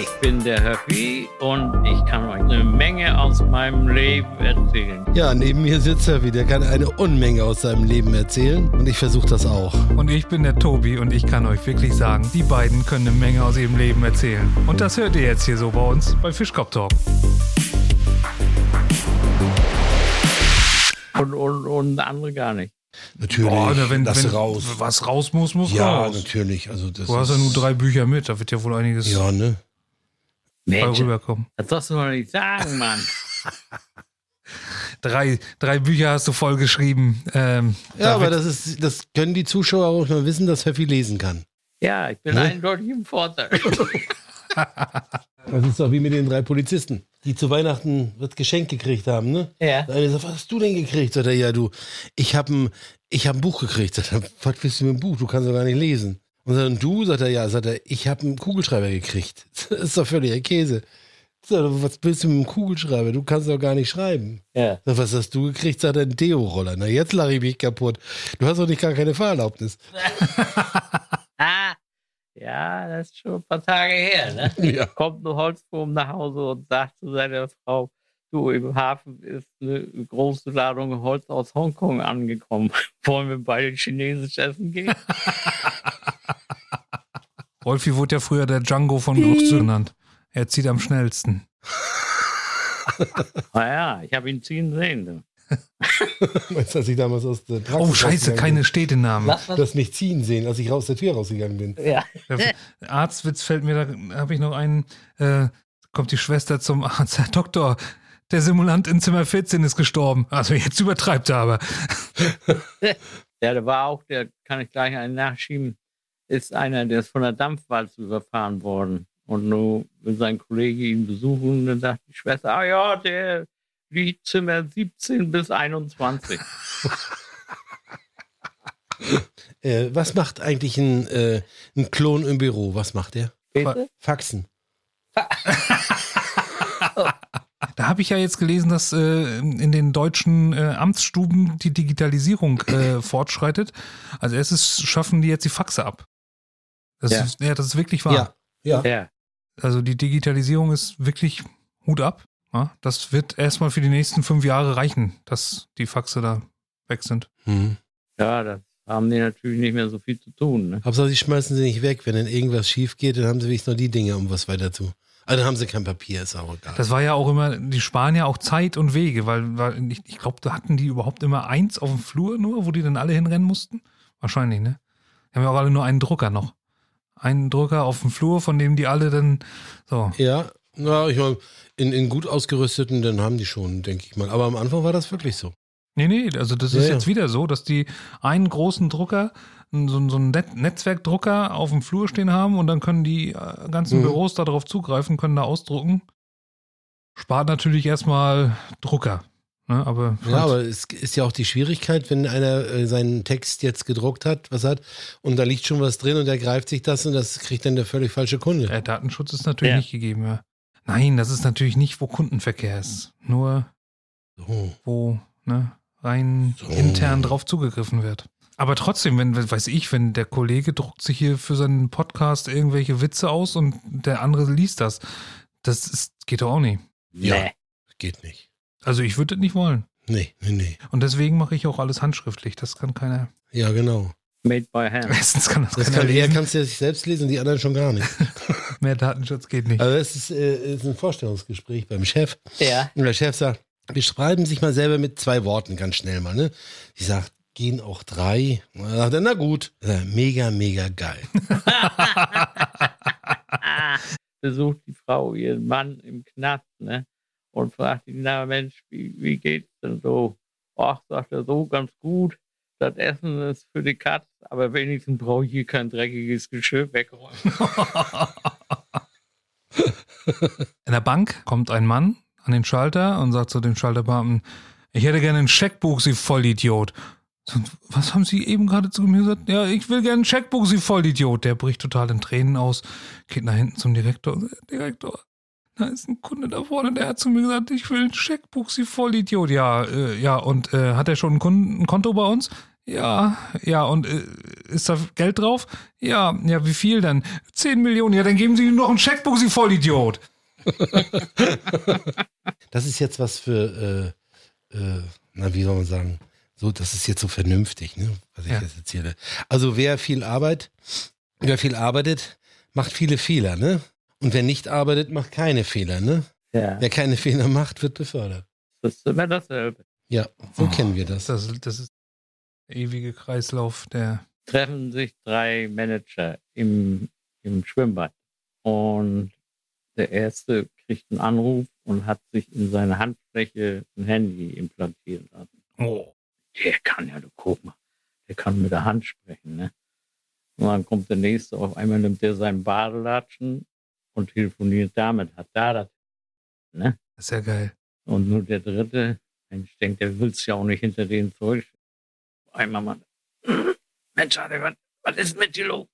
Ich bin der Höffi und ich kann euch eine Menge aus meinem Leben erzählen. Ja, neben mir sitzt Höffi, der kann eine Unmenge aus seinem Leben erzählen und ich versuche das auch. Und ich bin der Tobi und ich kann euch wirklich sagen, die beiden können eine Menge aus ihrem Leben erzählen. Und das hört ihr jetzt hier so bei uns bei Fischkopf Talk. Und, und, und andere gar nicht. Natürlich, Boah, wenn, wenn raus. was raus muss, muss Ja, raus. natürlich. Also das Du hast ja nur drei Bücher mit, da wird ja wohl einiges Ja, ne? Mensch, rüberkommen. das darfst du doch nicht sagen, Mann. Drei, drei Bücher hast du voll geschrieben. Ähm, Ja, aber das ist, das können die Zuschauer auch mal wissen, dass Höffi lesen kann. Ja, ich bin Ne? eindeutig im Vorteil. Das ist doch wie mit den drei Polizisten, die zu Weihnachten das Geschenk gekriegt haben, ne? Ja. Der eine sagt, was hast du denn gekriegt? Sagt er, ja, du, ich habe ein, ich hab ein Buch gekriegt. Sagt er, was willst du mit dem Buch? Du kannst doch gar nicht lesen. Und sagt, und du? Sagt er, ja, sagt er, ich habe einen Kugelschreiber gekriegt. Das ist doch völliger Käse. Sagt er, was willst du mit dem Kugelschreiber? Du kannst doch gar nicht schreiben. Ja. Sagt, was hast du gekriegt? Sagt er, einen Deo-Roller. Na, jetzt lache ich mich kaputt. Du hast doch nicht gar keine Fahrerlaubnis. Ja, das ist schon ein paar Tage her. Ne? Ja. Kommt ein Holzwurm nach Hause und sagt zu seiner Frau, du, im Hafen ist eine große Ladung Holz aus Hongkong angekommen. Wollen wir beide chinesisch essen gehen? Rolfi wurde ja früher der Django von Geruchssinn genannt. Er zieht am schnellsten. naja, ich habe ihn ziehen sehen. Als ich damals aus der Praxis Oh, scheiße, keine Städtenamen. Was, bin, Du hast mich ziehen sehen, als ich raus der Tür rausgegangen bin. Ja. Der Arztwitz fällt mir, da habe ich noch einen, äh, kommt die Schwester zum Arzt, Herr Doktor, der Simulant in Zimmer 14 ist gestorben. Also jetzt übertreibt er aber. Ja, der war auch, der kann ich gleich einen nachschieben, ist einer, der ist von der Dampfwalze überfahren worden. Und nur will sein Kollege ihn besuchen und dann sagt die Schwester, ah ja, der liegt Zimmer 17 bis 21. Äh, was macht eigentlich ein, äh, ein Klon im Büro? Was macht der? Bitte? Faxen. Da habe ich ja jetzt gelesen, dass äh, in den deutschen äh, Amtsstuben die Digitalisierung äh, fortschreitet. Als erstes schaffen die jetzt die Faxe ab. Das, Ja. Ist, ja, das ist wirklich wahr. Ja. Ja. Ja. Also die Digitalisierung ist wirklich Hut ab. Ja? Das wird erstmal für die nächsten fünf Jahre reichen, dass die Faxe da weg sind. Hm. ja, da haben die natürlich nicht mehr so viel zu tun. Ne? Hauptsache, sie schmeißen sie nicht weg. Wenn dann irgendwas schief geht, dann haben sie wenigstens noch die Dinge, um was weiter zu. Also dann haben sie kein Papier, ist auch egal. Das war ja auch immer, die sparen ja auch Zeit und Wege, weil, weil ich, ich glaube, da hatten die überhaupt immer eins auf dem Flur nur, wo die dann alle hinrennen mussten. Wahrscheinlich, ne? Die haben ja auch alle nur einen Drucker noch. Einen Drucker auf dem Flur, von dem die alle dann so. ja, ja, ich meine, in, in gut ausgerüsteten, dann haben die schon, denke ich mal. Aber am Anfang war das wirklich so. Nee, nee, also das Ja, ist ja. jetzt wieder so, dass die einen großen Drucker, so, so einen Net Netzwerkdrucker auf dem Flur stehen haben und dann können die äh, ganzen Mhm. Büros darauf zugreifen, können da ausdrucken. Spart natürlich erstmal Drucker. Ne? Aber, Ja, aber es ist ja auch die Schwierigkeit, wenn einer äh, seinen Text jetzt gedruckt hat, was hat, und da liegt schon was drin und er greift sich das und das kriegt dann der völlig falsche Kunde. Der Datenschutz ist natürlich Ja. nicht gegeben, ja. Nein, das ist natürlich nicht, wo Kundenverkehr ist. Nur So. wo ne, rein So. intern drauf zugegriffen wird. Aber trotzdem, wenn, weiß ich, wenn der Kollege druckt sich hier für seinen Podcast irgendwelche Witze aus und der andere liest das, das ist, geht doch auch nicht. Ja. Nee. Geht nicht. Also ich würde das nicht wollen. Nee, nee, nee. Und deswegen mache ich auch alles handschriftlich. Das kann keiner. Ja, genau. Made by hand. Erstens kann das, Das kann er, kannst du ja sich selbst lesen und die anderen schon gar nicht. Mehr Datenschutz geht nicht. Also es ist, äh, ist ein Vorstellungsgespräch beim Chef. Ja. Und der Chef sagt, beschreiben sich mal selber mit zwei Worten ganz schnell mal. Ne? Ich sag, gehen auch drei. Und dann sagt er, na gut. Ich sag, mega, mega geil. Besucht die Frau ihren Mann im Knast, ne? Und fragt ihn, na Mensch, wie, wie geht's denn so? Ach, sagt er, so ganz gut. Das Essen ist für die Katz, aber wenigstens brauche ich hier kein dreckiges Geschirr wegräumen. In der Bank kommt ein Mann an den Schalter und sagt zu dem Schalterbeamten, ich hätte gerne ein Scheckbuch, Sie Vollidiot. Was haben Sie eben gerade zu mir gesagt? Ja, ich will gerne ein Scheckbuch, Sie Vollidiot. Der bricht total in Tränen aus, geht nach hinten zum Direktor. Direktor, da ist ein Kunde da vorne, der hat zu mir gesagt, ich will ein Scheckbuch, Sie Vollidiot. Ja, äh, ja, und äh, hat er schon ein, Kunden, ein Konto bei uns? Ja, ja, und äh, ist da Geld drauf? Ja, ja, wie viel denn? 10 Millionen. Ja, dann geben Sie ihm noch ein Scheckbuch, Sie Vollidiot. Das ist jetzt was für, äh, äh, na, wie soll man sagen, so, das ist jetzt so vernünftig, ne, was ich Ja. jetzt erzähle. Also wer viel Arbeit, wer viel arbeitet, macht viele Fehler, ne? Und wer nicht arbeitet, macht keine Fehler, ne? Ja, Wer keine Fehler macht, wird befördert. das ist immer dasselbe. Ja, so Oh, kennen wir das. Das, das ist ewige Kreislauf der. Treffen sich drei Manager im, im Schwimmbad. Und der erste kriegt einen Anruf und hat sich in seine Handfläche ein Handy implantieren lassen. Oh. Der kann ja, du guck mal, der kann mit der Hand sprechen, ne? Und dann kommt der nächste, auf einmal nimmt der seinen Badelatschen und telefoniert damit, hat da das, ne? Das ist ja geil. Und nur der dritte, ich denke, der will's ja auch nicht hinter denen zurück. Einmal mal, Mensch, Alter, was, was ist mit dir los?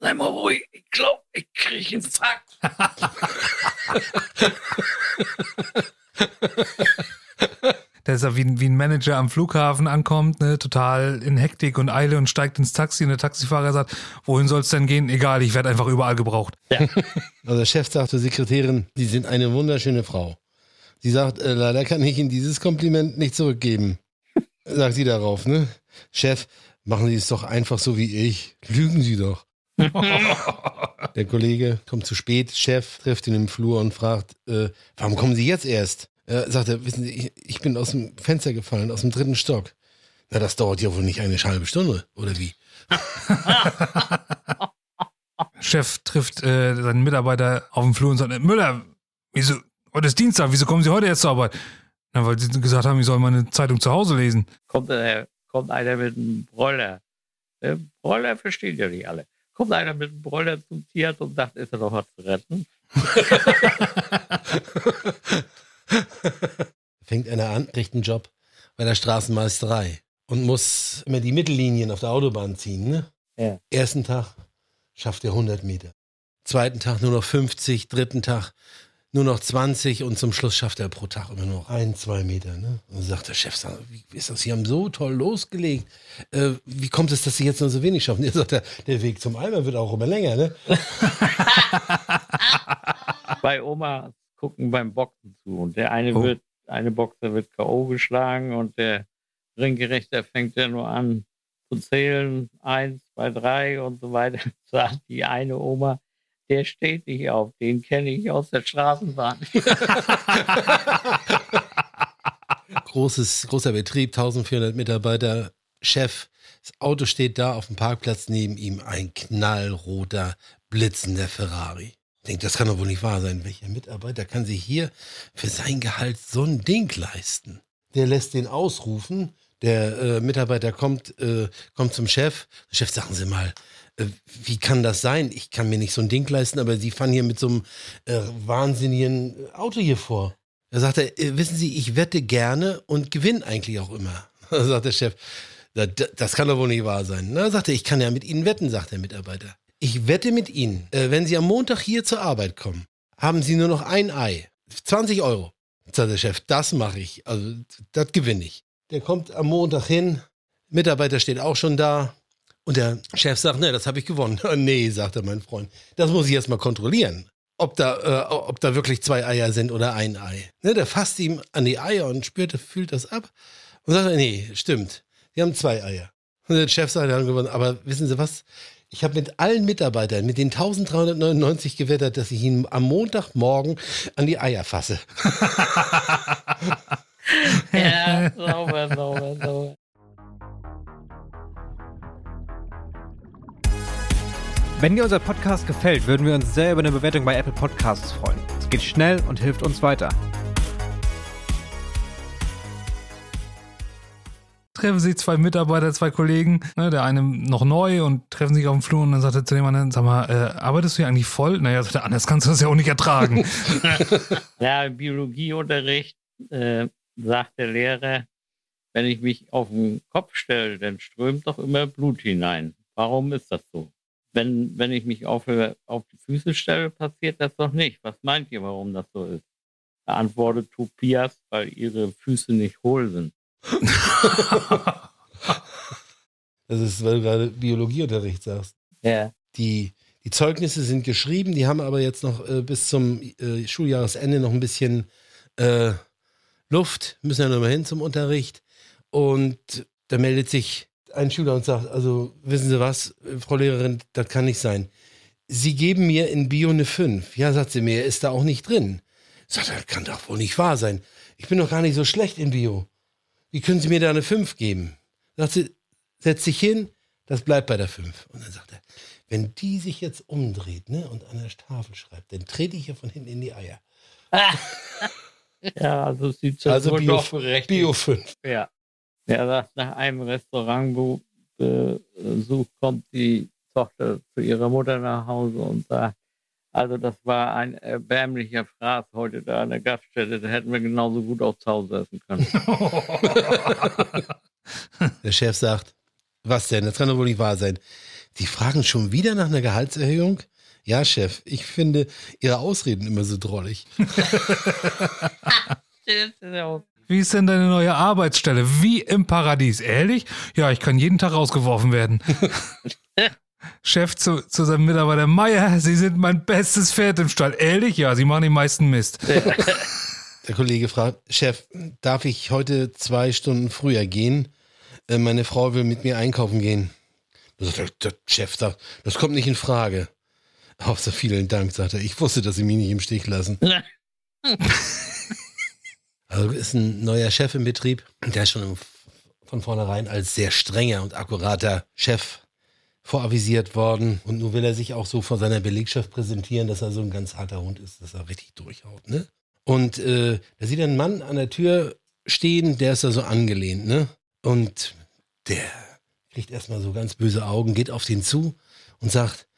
Sei mal ruhig, ich glaub, ich krieg einen Fakt. Der ist ja wie, ein- wie ein Manager am Flughafen ankommt, ne, total in Hektik und Eile und steigt ins Taxi und der Taxifahrer sagt, wohin soll's denn gehen? Egal, ich werde einfach überall gebraucht. Also der Chef sagt zur Sekretärin, Sie sind eine wunderschöne Frau. Sie sagt, äh, leider kann ich Ihnen dieses Kompliment nicht zurückgeben. Sagt sie darauf, ne? Chef, machen Sie es doch einfach so wie ich. Lügen Sie doch. Der Kollege kommt zu spät, Chef trifft ihn im Flur und fragt, äh, warum kommen Sie jetzt erst? Äh, sagt er, wissen Sie, ich, ich bin aus dem Fenster gefallen, aus dem dritten Stock. Na, das dauert ja wohl nicht eine halbe Stunde, oder wie? Chef trifft äh, seinen Mitarbeiter auf dem Flur und sagt, Müller, wieso, heute ist Dienstag, wieso kommen Sie heute erst zur Arbeit? Na, weil Sie gesagt haben, ich soll meine Zeitung zu Hause lesen. Kommt, äh, kommt einer mit einem Broller. Der Broller versteht ja nicht alle. Kommt einer mit einem Broller zum Tierarzt und sagt, ist er doch was zu retten? fängt einer an, kriegt einen Job bei der Straßenmeisterei und muss immer die Mittellinien auf der Autobahn ziehen. Ne? Ja. Ersten Tag schafft er 100 Meter. Zweiten Tag nur noch 50, dritten Tag nur noch 20 und zum Schluss schafft er pro Tag immer nur noch ein, zwei Meter. Ne? Und dann sagt der Chef, wie ist das? Sie haben so toll losgelegt. Äh, wie kommt es, dass Sie jetzt nur so wenig schaffen? Er sagt, der, der Weg zum Eimer wird auch immer länger. Ne? Bei Oma gucken beim Boxen zu und der eine Oh. wird, eine Boxer wird K.O. geschlagen und der Ringgerechter fängt ja nur an zu zählen. Eins, zwei, drei und so weiter. Sagt die eine Oma, der steht nicht auf, den kenne ich aus der Straßenbahn. Großes, großer Betrieb, 1400 Mitarbeiter, Chef. Das Auto steht da auf dem Parkplatz neben ihm, ein knallroter, blitzender Ferrari. Ich denke, das kann doch wohl nicht wahr sein. Welcher Mitarbeiter kann sich hier für sein Gehalt so ein Ding leisten? Der lässt den ausrufen. Der äh, Mitarbeiter kommt, äh, kommt zum Chef. Chef, sagen Sie mal, wie kann das sein? Ich kann mir nicht so ein Ding leisten, aber Sie fahren hier mit so einem äh, wahnsinnigen Auto hier vor. Da sagt er, äh, wissen Sie, ich wette gerne und gewinne eigentlich auch immer. Da sagt der Chef, "Na, d- das kann doch wohl nicht wahr sein. Na, sagt er, ich kann ja mit Ihnen wetten, sagt der Mitarbeiter. Ich wette mit Ihnen, äh, wenn Sie am Montag hier zur Arbeit kommen, haben Sie nur noch ein Ei. 20 Euro. Sagt der Chef, das mache ich. Also, das gewinne ich. Der kommt am Montag hin, Mitarbeiter steht auch schon da. Und der Chef sagt, ne, das habe ich gewonnen. nee, sagte mein Freund, das muss ich erst mal kontrollieren ob da, äh, ob da wirklich zwei Eier sind oder ein Ei. Ne, der fasst ihm an die Eier und spürt, fühlt das ab und sagt, nee, stimmt, die haben zwei Eier. Und der Chef sagt dann gewonnen, aber wissen Sie was? Ich habe mit allen Mitarbeitern, mit den 1399 gewettert, dass ich ihn am Montagmorgen an die Eier fasse. ja, sauber, sauber, sauber. Wenn dir unser Podcast gefällt, würden wir uns sehr über eine Bewertung bei Apple Podcasts freuen. Es geht schnell und hilft uns weiter. treffen sich zwei Mitarbeiter, zwei Kollegen, ne, der eine noch neu und treffen sich auf dem Flur und dann sagt er zu dem anderen, sag mal, äh, arbeitest du hier eigentlich voll? Naja, sagt der anders kannst du das ja auch nicht ertragen. Ja, im Biologieunterricht äh, sagt der Lehrer, wenn ich mich auf den Kopf stelle, dann strömt doch immer Blut hinein. Warum ist das so? Wenn, wenn ich mich auf, auf die Füße stelle, passiert das doch nicht. Was meint ihr, warum das so ist? Antwortet Tobias, weil ihre Füße nicht hohl sind. Das ist, weil du gerade Biologieunterricht sagst. Ja. Die, die Zeugnisse sind geschrieben, die haben aber jetzt noch äh, bis zum äh, Schuljahresende noch ein bisschen äh, Luft, müssen ja noch mal hin zum Unterricht. Und da meldet sich ein Schüler und sagt, also wissen Sie was, Frau Lehrerin, das kann nicht sein. Sie geben mir in Bio eine 5. Ja, sagt sie mir, ist da auch nicht drin. Sagt er, das kann doch wohl nicht wahr sein. Ich bin doch gar nicht so schlecht in Bio. Wie können Sie mir da eine 5 geben? Sagt sie, setz dich hin, das bleibt bei der 5. Und dann sagt er, wenn die sich jetzt umdreht ne, und an der Tafel schreibt, dann trete ich ihr von hinten in die Eier. Ja, also es sieht Also wohl Bio-. Bio 5. Ja. Er sagt, nach einem Restaurantbesuch kommt die Tochter zu ihrer Mutter nach Hause und sagt, also das war ein erbärmlicher Fraß heute da an der Gaststätte, da hätten wir genauso gut auch zu Hause essen können. Der Chef sagt, was denn? Das kann doch wohl nicht wahr sein. Die fragen schon wieder nach einer Gehaltserhöhung? Ja, Chef, ich finde Ihre Ausreden immer so drollig. Wie ist denn deine neue Arbeitsstelle? Wie im Paradies. Ehrlich? Ja, ich kann jeden Tag rausgeworfen werden. Chef zu, zu seinem Mitarbeiter, Meier, Sie sind mein bestes Pferd im Stall. Ehrlich? Ja, Sie machen den meisten Mist. Der Kollege fragt, Chef, darf ich heute zwei Stunden früher gehen? Äh, Meine Frau will mit mir einkaufen gehen. Sagt der, der Chef sagt, das kommt nicht in Frage. Auch so vielen Dank, sagt er. Ich wusste, dass Sie mich nicht im Stich lassen. Also ist ein neuer Chef im Betrieb, der ist schon von vornherein als sehr strenger und akkurater Chef voravisiert worden. Und nun will er sich auch so vor seiner Belegschaft präsentieren, dass er so ein ganz harter Hund ist, dass er richtig durchhaut. Ne? Und äh, da sieht er einen Mann an der Tür stehen, der ist da so angelehnt. Ne? Und der kriegt erstmal so ganz böse Augen, geht auf den zu und sagt,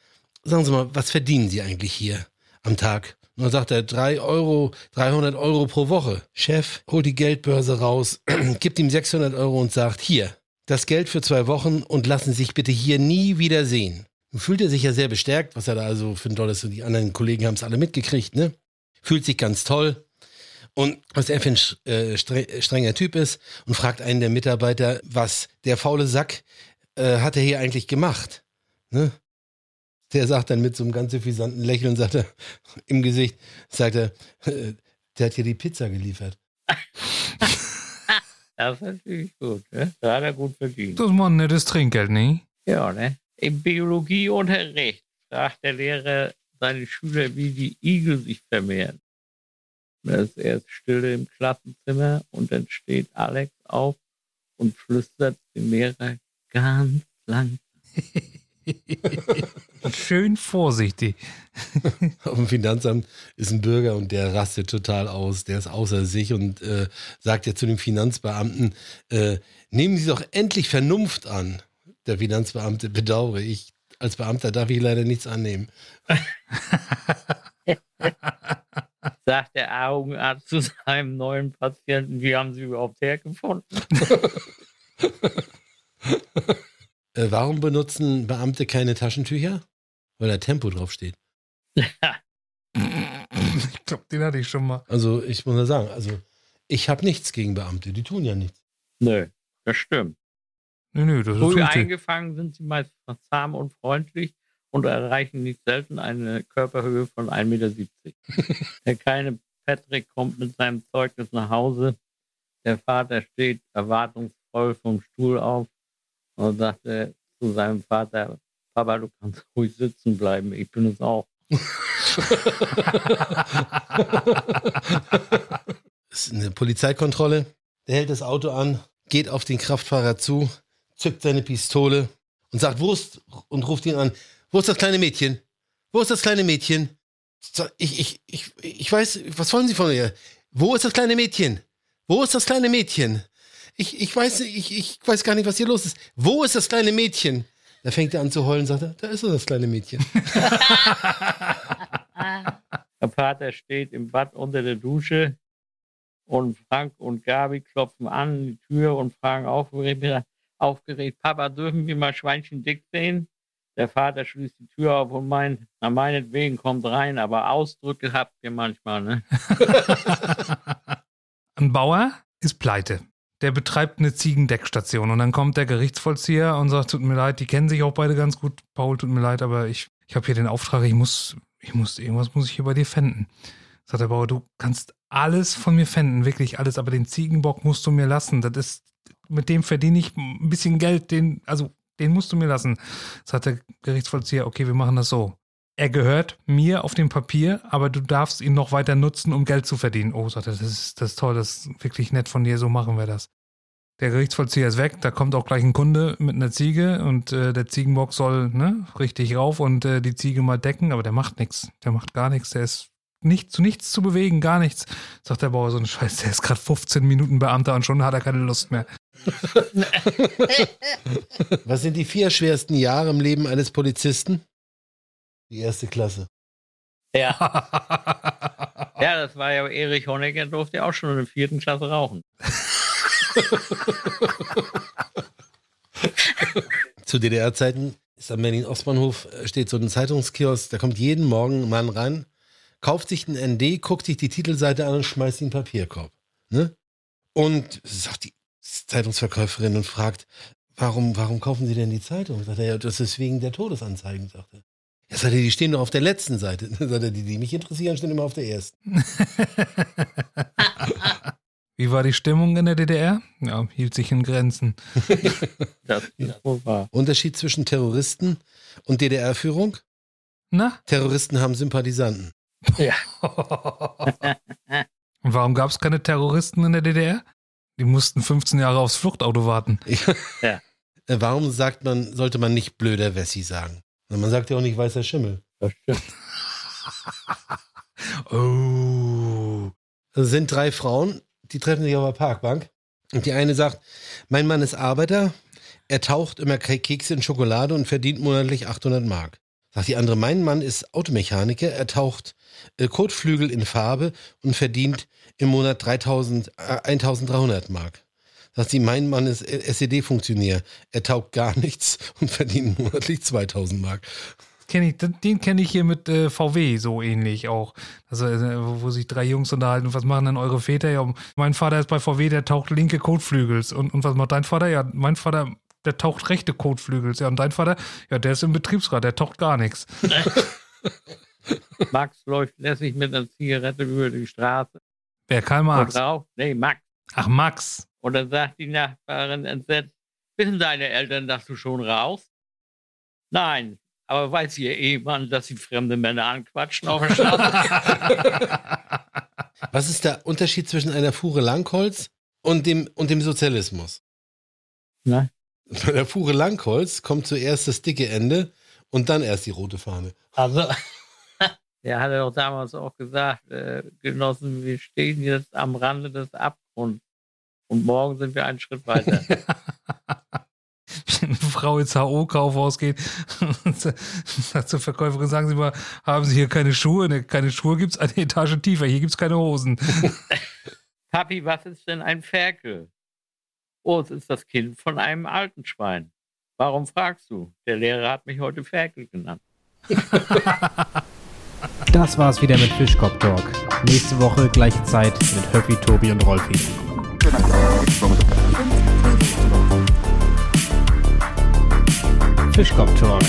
sagen Sie mal, was verdienen Sie eigentlich hier am Tag? Und dann sagt er, drei Euro, 300 Euro pro Woche. Chef holt die Geldbörse raus, gibt ihm 600 Euro und sagt, hier, das Geld für zwei Wochen und lassen Sie sich bitte hier nie wieder sehen. Nun fühlt er sich ja sehr bestärkt, was er da also für ein tolles, und die anderen Kollegen haben es alle mitgekriegt, ne? Fühlt sich ganz toll. Und was er für ein äh, stre strenger Typ ist und fragt einen der Mitarbeiter, was der faule Sack äh, hat er hier eigentlich gemacht? Ne? Der sagt dann mit so einem ganz suffisanten Lächeln, sagt er, im Gesicht, sagt er, äh, der hat hier die Pizza geliefert. Das ist natürlich gut, ne? Da hat er gut verdient. Das ist mal ein nettes Trinkgeld, ne? Ja, ne? Im Biologieunterricht fragt der Lehrer seine Schüler, wie die Igel sich vermehren. Da ist erst Stille im Klassenzimmer und dann steht Alex auf und flüstert dem Lehrer ganz langsam. Schön vorsichtig. Auf dem Finanzamt ist ein Bürger und der rastet total aus, der ist außer sich und äh, sagt ja zu dem Finanzbeamten, äh, nehmen Sie doch endlich Vernunft an. Der Finanzbeamte bedauere ich. Als Beamter darf ich leider nichts annehmen. Sagt der Augenarzt zu seinem neuen Patienten, wie haben Sie überhaupt hergefunden? Äh, warum benutzen Beamte keine Taschentücher? Weil da Tempo draufsteht. Ich glaube, den hatte ich schon mal. Also ich muss nur sagen, also ich habe nichts gegen Beamte, die tun ja nichts. Nö, das stimmt. Nö, nö, das ist Früh richtig. eingefangen sind sie meist zahm und freundlich und erreichen nicht selten eine Körperhöhe von 1,70 Meter. Der kleine Patrick kommt mit seinem Zeugnis nach Hause. Der Vater steht erwartungsvoll vom Stuhl auf und sagt äh, zu seinem Vater, Papa, du kannst ruhig sitzen bleiben, ich bin es auch. ist eine Polizeikontrolle. Der hält das Auto an, geht auf den Kraftfahrer zu, zückt seine Pistole und sagt, wo ist, und ruft ihn an, wo ist das kleine Mädchen? Wo ist das kleine Mädchen? Ich, ich, ich, ich weiß, was wollen Sie von mir? Wo ist das kleine Mädchen? Wo ist das kleine Mädchen? Ich, ich weiß, ich, ich weiß gar nicht, was hier los ist. Wo ist das kleine Mädchen? Da fängt er an zu heulen, sagt er, da ist doch das kleine Mädchen. Der Vater steht im Bad unter der Dusche und Frank und Gabi klopfen an die Tür und fragen aufgeregt, aufgeregt Papa, dürfen wir mal Schweinchen dick sehen? Der Vater schließt die Tür auf und meint, na meinetwegen kommt rein, aber Ausdrücke habt ihr manchmal, ne? Ein Bauer ist pleite. Der betreibt eine Ziegendeckstation und dann kommt der Gerichtsvollzieher und sagt, tut mir leid, die kennen sich auch beide ganz gut. Paul, tut mir leid, aber ich, ich habe hier den Auftrag, ich muss, ich muss, irgendwas muss ich hier bei dir fänden. Sagt der Bauer, du kannst alles von mir fänden, wirklich alles, aber den Ziegenbock musst du mir lassen. Das ist, mit dem verdiene ich ein bisschen Geld, den, also den musst du mir lassen. Sagt der Gerichtsvollzieher, okay, wir machen das so. Er gehört mir auf dem Papier, aber du darfst ihn noch weiter nutzen, um Geld zu verdienen. Oh, sagt er, das ist, das ist toll, das ist wirklich nett von dir, so machen wir das. Der Gerichtsvollzieher ist weg, da kommt auch gleich ein Kunde mit einer Ziege und äh, der Ziegenbock soll ne, richtig rauf und äh, die Ziege mal decken, aber der macht nichts. Der macht gar nichts, der ist nicht, zu nichts zu bewegen, gar nichts. Sagt der Bauer so ein Scheiß, der ist gerade 15 Minuten Beamter und schon hat er keine Lust mehr. Was sind die vier schwersten Jahre im Leben eines Polizisten? Die erste Klasse. Ja. ja, das war ja Erich Honecker, durfte ja auch schon in der vierten Klasse rauchen. Zu DDR-Zeiten ist am Berlin-Ostbahnhof äh, steht so ein Zeitungskiosk, da kommt jeden Morgen ein Mann rein, kauft sich einen ND, guckt sich die Titelseite an und schmeißt ihn in den Papierkorb. Ne? Und sagt die Zeitungsverkäuferin und fragt, warum, warum kaufen Sie denn die Zeitung? Sagt er, ja, das ist wegen der Todesanzeigen, sagt er. Ja, sagt er, die stehen doch auf der letzten Seite. Sagt er, die, die mich interessieren, stehen immer auf der ersten. Wie war die Stimmung in der DDR? Ja, hielt sich in Grenzen. Das wahr. Unterschied zwischen Terroristen und DDR-Führung? Na? Terroristen haben Sympathisanten. Ja. Und warum gab es keine Terroristen in der DDR? Die mussten 15 Jahre aufs Fluchtauto warten. Äh, Warum sagt man, sollte man nicht blöder Wessi sagen? Man sagt ja auch nicht weißer Schimmel. Das stimmt. Oh. Es sind drei Frauen, die treffen sich auf der Parkbank. Und die eine sagt, mein Mann ist Arbeiter, er taucht immer Ke- Kekse in Schokolade und verdient monatlich 800 Mark. Sagt die andere, mein Mann ist Automechaniker, er taucht äh, Kotflügel in Farbe und verdient im Monat 3000, äh, 1300 Mark. Sagt sie, mein Mann ist äh, SED-Funktionär, er taugt gar nichts und verdient monatlich 2000 Mark. Kenn ich, den- kenne ich hier mit äh, VW so ähnlich auch. Also, äh, wo, sich drei Jungs unterhalten. Was machen denn eure Väter? Ja, mein Vater ist bei VW, der taucht linke Kotflügels. Und, und was macht dein Vater? Ja, mein Vater, der taucht rechte Kotflügels. Ja, und dein Vater? Ja, der ist im Betriebsrat, der taucht gar nichts. Max läuft lässig mit einer Zigarette über die Straße Wer Karl Marx? raucht. Nee, Max. Ach, Max. Und dann sagt die Nachbarin entsetzt, wissen deine Eltern, dass du schon rauchst? Nein, aber weiß ihr Ehemann, dass sie fremde Männer anquatschen auf der Straße? Was ist der Unterschied zwischen einer Fuhre Langholz und dem, und dem Sozialismus? Nein. Bei der Fuhre Langholz kommt zuerst das dicke Ende und dann erst die rote Fahne. Also, er hatte doch damals auch gesagt, äh, Genossen, wir stehen jetzt am Rande des Abgrunds. Und morgen sind wir einen Schritt weiter. Eine Frau ins HO-Kaufhaus geht und sagt zur Verkäuferin, sagen Sie mal, haben Sie hier keine Schuhe? Ne, keine Schuhe gibt es eine Etage tiefer, hier gibt es keine Hosen. Papi, was ist denn ein Ferkel? Oh, es ist das Kind von einem alten Schwein. Warum fragst du? Der Lehrer hat mich heute Ferkel genannt. Das war's wieder mit Fischkopf Talk. Nächste Woche gleiche Zeit mit Höppi, Tobi und Rolfi. Fischkopf Talk,